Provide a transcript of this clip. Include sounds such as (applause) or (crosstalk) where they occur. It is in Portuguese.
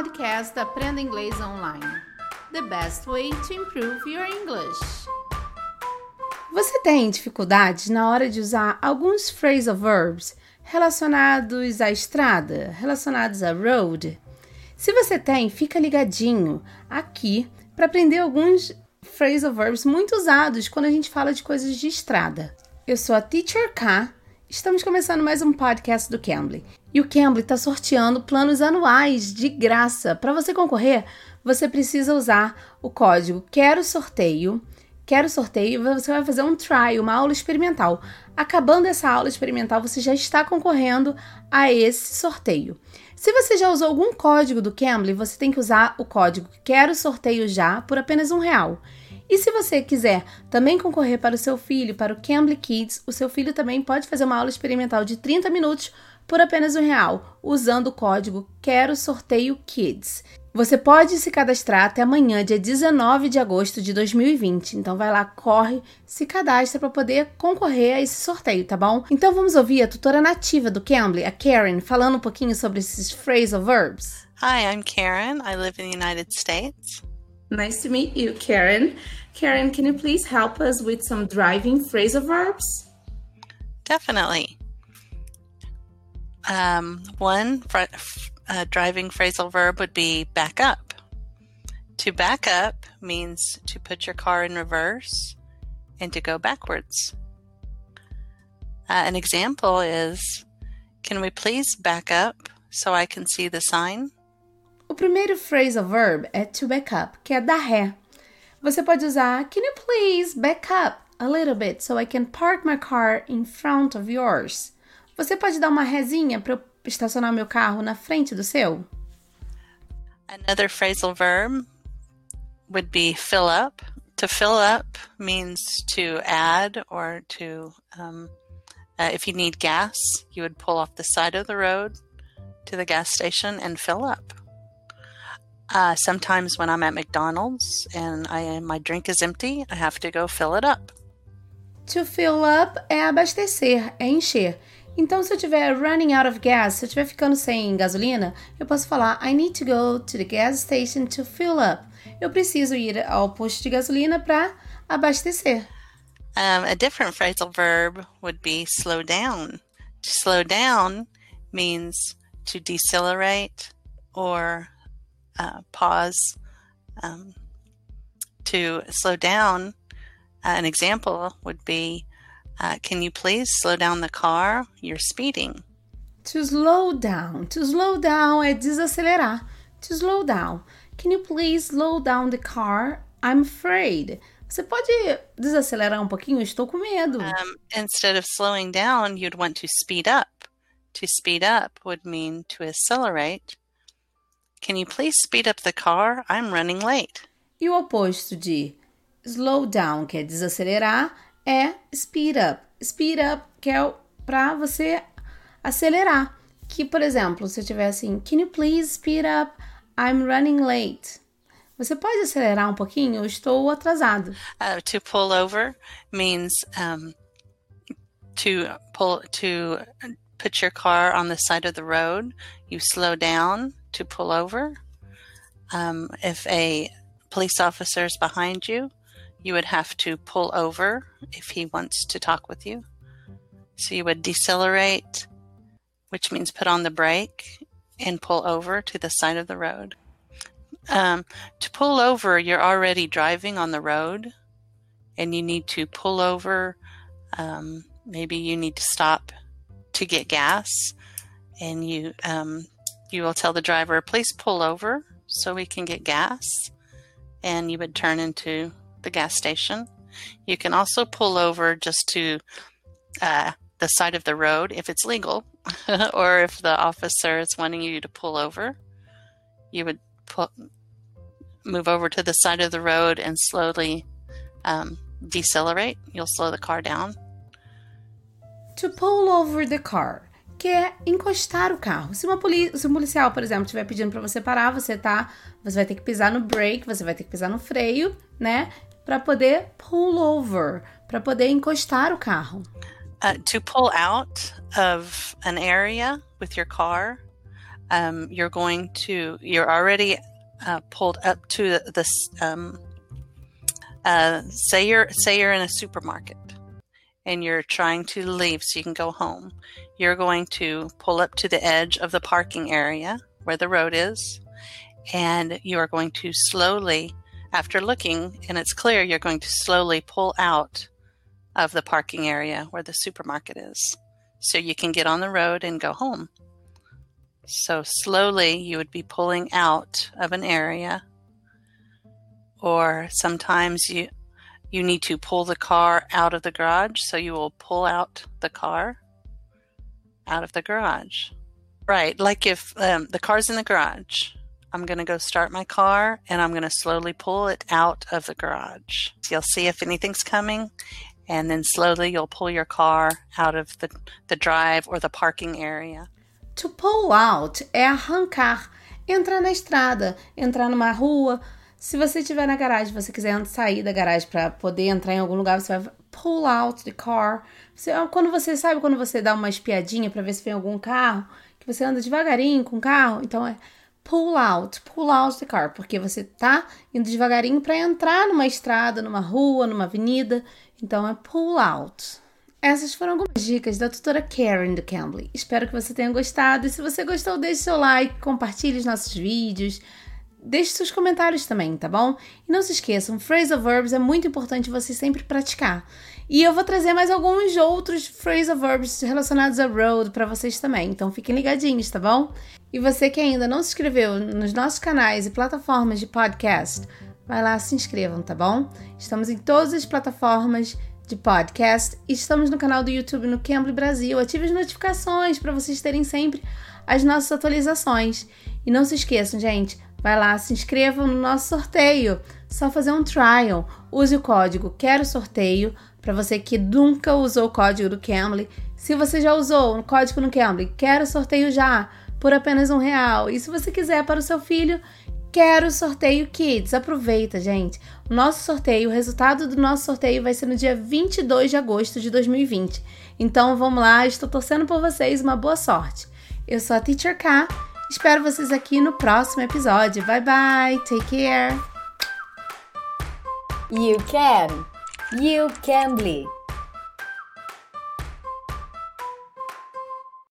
podcast Aprenda Inglês Online. The best way to improve your English. Você tem dificuldades na hora de usar alguns phrasal verbs relacionados à estrada, relacionados a road? Se você tem, fica ligadinho aqui para aprender alguns phrasal verbs muito usados quando a gente fala de coisas de estrada. Eu sou a Teacher K. Estamos começando mais um podcast do Cambly. E o Cambly está sorteando planos anuais de graça. Para você concorrer, você precisa usar o código Quero Sorteio. Quero sorteio, você vai fazer um try, uma aula experimental. Acabando essa aula experimental, você já está concorrendo a esse sorteio. Se você já usou algum código do Cambly, você tem que usar o código Quero Sorteio Já por apenas um real. E se você quiser também concorrer para o seu filho, para o Cambly Kids, o seu filho também pode fazer uma aula experimental de 30 minutos por apenas um real, usando o código Quero Sorteio Kids. Você pode se cadastrar até amanhã, dia 19 de agosto de 2020. Então vai lá, corre, se cadastra para poder concorrer a esse sorteio, tá bom? Então vamos ouvir a tutora nativa do Cambly, a Karen, falando um pouquinho sobre esses phrasal verbs. Hi, I'm Karen. I live in the United States. Nice to meet you, Karen. Karen, can you please help us with some driving phrasal verbs? Definitely. Um, one fr- uh, driving phrasal verb would be back up. To back up means to put your car in reverse and to go backwards. Uh, an example is Can we please back up so I can see the sign? O primeiro phrasal verb é to back up, que é dar ré. Você pode usar Can you please back up a little bit so I can park my car in front of yours? Você pode dar uma rezinha para eu estacionar meu carro na frente do seu? Another phrasal verb would be fill up. To fill up means to add or to, um, uh, if you need gas, you would pull off the side of the road to the gas station and fill up. Uh, sometimes when I'm at McDonald's and I my drink is empty, I have to go fill it up. To fill up é abastecer, é encher. Então, se eu tiver running out of gas, se eu estiver ficando sem gasolina, eu posso falar I need to go to the gas station to fill up. Eu preciso ir ao posto de gasolina para abastecer. Um, a different phrasal verb would be slow down. To slow down means to decelerate or uh, pause. Um, to slow down, uh, an example would be uh, Can you please slow down the car? You're speeding. To slow down. To slow down é desacelerar. To slow down. Can you please slow down the car? I'm afraid. Você pode desacelerar um pouquinho? Estou com medo. Um, instead of slowing down, you'd want to speed up. To speed up would mean to accelerate. Can you please speed up the car? I'm running late. E o oposto de slow down, que é desacelerar, é speed up. Speed up, que é para você acelerar. Que, por exemplo, se eu tiver assim, can you please speed up? I'm running late. Você pode acelerar um pouquinho? Eu estou atrasado. Uh, to pull over means um, to pull to put your car on the side of the road. You slow down to pull over. Um, if a police officer is behind you, you would have to pull over if he wants to talk with you. So you would decelerate, which means put on the brake and pull over to the side of the road. Um, to pull over, you're already driving on the road and you need to pull over. Um, maybe you need to stop to get gas and you um, you will tell the driver, please pull over so we can get gas. And you would turn into the gas station. You can also pull over just to uh, the side of the road if it's legal, (laughs) or if the officer is wanting you to pull over. You would move over to the side of the road and slowly um, decelerate. You'll slow the car down. To pull over the car, que é encostar o carro. Se, uma poli se um policial, por exemplo, estiver pedindo para você parar, você tá, você vai ter que pisar no brake, você vai ter que pisar no freio, né? Para poder pull over, para poder encostar o carro. Uh, to pull out of an area with your car, um, you're going to you're already uh, pulled up to this. Um, uh, say you're say you're in a supermarket and you're trying to leave so you can go home. You're going to pull up to the edge of the parking area where the road is, and you are going to slowly, after looking and it's clear, you're going to slowly pull out of the parking area where the supermarket is so you can get on the road and go home. So slowly you would be pulling out of an area or sometimes you you need to pull the car out of the garage so you will pull out the car out of the garage. Right, like if um, the car's in the garage, I'm going to go start my car and I'm going to slowly pull it out of the garage. You'll see if anything's coming and then slowly you'll pull your car out of the, the drive or the parking area. To pull out é arrancar, entrar na estrada, entrar numa rua. Se você estiver na garagem, você quiser sair da garagem para poder entrar em algum lugar, você vai pull out the car. Você, quando você sabe quando você dá uma espiadinha para ver se vem algum carro, que você anda devagarinho com o carro, então é pull out, pull out the car, porque você tá indo devagarinho para entrar numa estrada, numa rua, numa avenida. Então é pull out. Essas foram algumas dicas da tutora Karen do Cambly. Espero que você tenha gostado. E se você gostou, deixe seu like, compartilhe os nossos vídeos. Deixe seus comentários também, tá bom? E não se esqueçam, phrasal verbs é muito importante você sempre praticar. E eu vou trazer mais alguns outros phrasal verbs relacionados a road para vocês também. Então fiquem ligadinhos, tá bom? E você que ainda não se inscreveu nos nossos canais e plataformas de podcast, vai lá, se inscrevam, tá bom? Estamos em todas as plataformas de podcast e estamos no canal do YouTube no Cambly Brasil. Ative as notificações para vocês terem sempre as nossas atualizações. E não se esqueçam, gente, vai lá, se inscrevam no nosso sorteio. Só fazer um trial. Use o código Quero Sorteio para você que nunca usou o código do Cambly. Se você já usou o código no Cambly, quero sorteio já por apenas um real. E se você quiser para o seu filho, Quero sorteio Kids. Aproveita, gente. O nosso sorteio, o resultado do nosso sorteio vai ser no dia 22 de agosto de 2020. Então vamos lá, estou torcendo por vocês. Uma boa sorte. Eu sou a Teacher K. Espero vocês aqui no próximo episódio. Bye bye. Take care. You can. You can bleed.